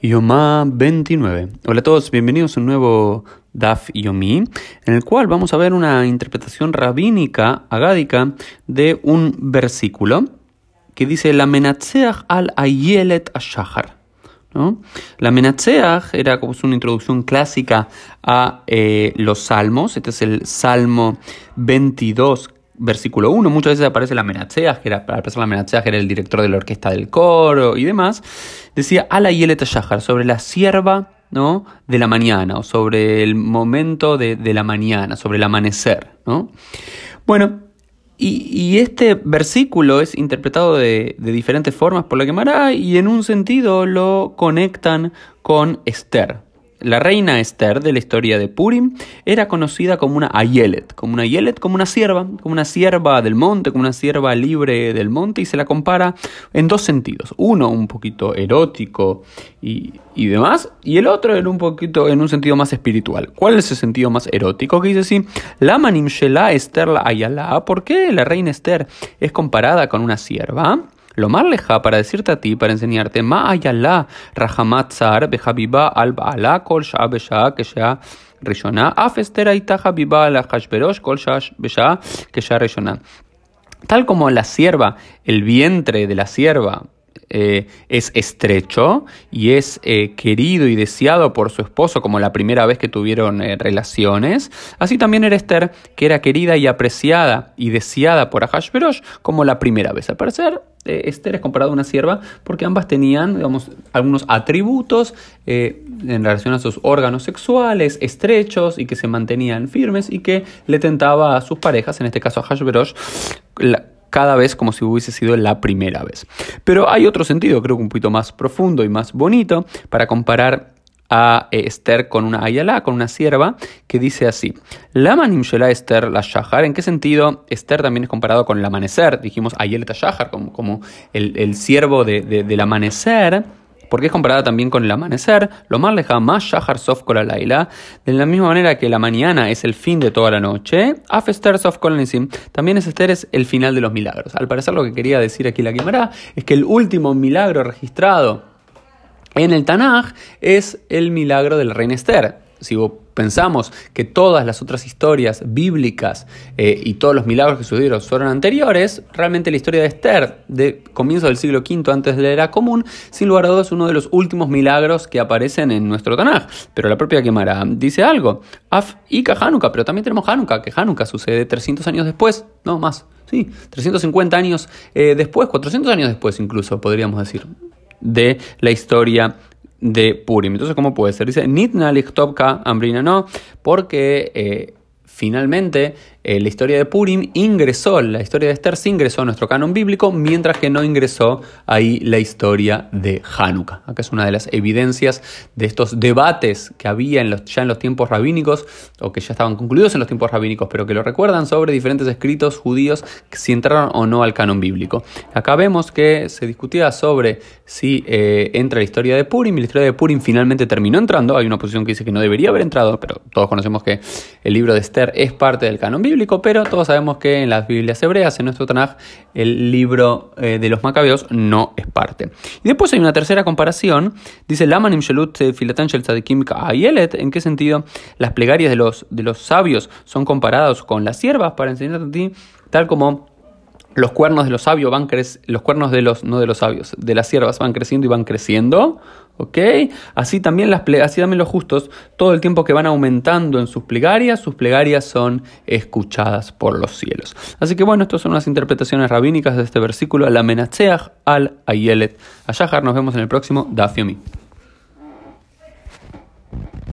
Yomá 29. Hola a todos, bienvenidos a un nuevo Daf Yomi, en el cual vamos a ver una interpretación rabínica, agádica, de un versículo que dice La menatzeach al ayelet ashahar. La menatzeach era como una introducción clásica a eh, los salmos. Este es el Salmo 22, versículo 1, muchas veces aparece la Menatzeach, que era, para la Menatzeach era el director de la orquesta del coro y demás, decía Ala Yelet Shahar, sobre la sierva ¿no? de la mañana, o sobre el momento de, la mañana, sobre el amanecer. ¿no? Bueno, y, este versículo es interpretado de, de, diferentes formas por la Gemara y en un sentido lo conectan con Esther. La reina Esther de la historia de Purim era conocida como una Ayelet, como una Ayelet, como una sierva, como una sierva del monte, como una sierva libre del monte, y se la compara en dos sentidos. Uno un poquito erótico y, demás, y el otro en un poquito en un sentido más espiritual. ¿Cuál es el sentido más erótico? Que dice así, la manim Esther la Ayala, ¿por qué la reina Esther es comparada con una sierva? Lo más leja para decirte a ti, para enseñarte, ma ayala rahamatzar behabiba al baala kol shah besha que sea rishona, afester aita habiba al hashberosh kol shah besha que sea rishona. Tal como la sierva, el vientre de la sierva, eh, es estrecho y es eh, querido y deseado por su esposo como la primera vez que tuvieron eh, relaciones. Así también era Esther, que era querida y apreciada y deseada por Ahashverosh como la primera vez. Al parecer, Esther es comparada a una sierva porque ambas tenían algunos atributos en relación a sus órganos sexuales estrechos y que se mantenían firmes y que le tentaba a sus parejas, en este caso a Hashverosh, cada vez como si hubiese sido la primera vez. Pero hay otro sentido, creo que un poquito más profundo y más bonito, para comparar a eh, Esther con una Ayala, con una sierva, que dice así: La manimshela Esther la Shahar. ¿En qué sentido Esther también es comparado con el amanecer? Dijimos Ayelet Shahar, como, como el, siervo del amanecer porque es comparada también con el amanecer, lo más lejano, más Shahar Sof Laila, de la misma manera que la mañana es el fin de toda la noche, Afester Sof Kolanisim, también es Esther es el final de los milagros. Al parecer lo que quería decir aquí la Guimara es que el último milagro registrado en el Tanaj es el milagro del rey Esther si pensamos que todas las otras historias bíblicas eh, y todos los milagros que sucedieron fueron anteriores, realmente la historia de Esther, de comienzo del siglo V antes de la era común, sin lugar a dudas es uno de los últimos milagros que aparecen en nuestro Tanaj. Pero la propia Gemara dice algo, Af y Hanukkah, pero también tenemos Hanukkah, que Hanukkah sucede 300 años después, no más, sí, 350 años eh, después, 400 años después incluso, podríamos decir, de la historia de Purim. Entonces, ¿cómo puede ser? Dice, Nitna Lichtopka Ambrina no, porque eh, finalmente eh, la historia de Purim ingresó, la historia de Esther sí ingresó a nuestro canon bíblico, mientras que no ingresó ahí la historia de Hanukkah. Acá es una de las evidencias de estos debates que había en los, ya en los tiempos rabínicos, o que ya estaban concluidos en los tiempos rabínicos, pero que lo recuerdan sobre diferentes escritos judíos si entraron o no al canon bíblico. Acá vemos que se discutía sobre si eh, entra la historia de Purim, y la historia de Purim finalmente terminó entrando. Hay una posición que dice que no debería haber entrado, pero todos conocemos que el libro de Esther es parte del canon bíblico pero todos sabemos que en las Biblias hebreas, en nuestro Tanaj, el libro eh, de los Macabeos no es parte. Y después hay una tercera comparación, dice Lamanim Shelut Filatan Shel Tzadikim Ayelet, ¿en qué sentido las plegarias de los, de los sabios son comparadas con las siervas para enseñarte a ti, tal como los cuernos de los sabios van creciendo, los cuernos de los, no de los sabios, de las siervas van creciendo y van creciendo, ¿ok? Así también, las así también los justos, todo el tiempo que van aumentando en sus plegarias, sus plegarias son escuchadas por los cielos. Así que bueno, estas son unas interpretaciones rabínicas de este versículo, la menatzeach al ayelet. Ayahar, nos vemos en el próximo Dafiomi.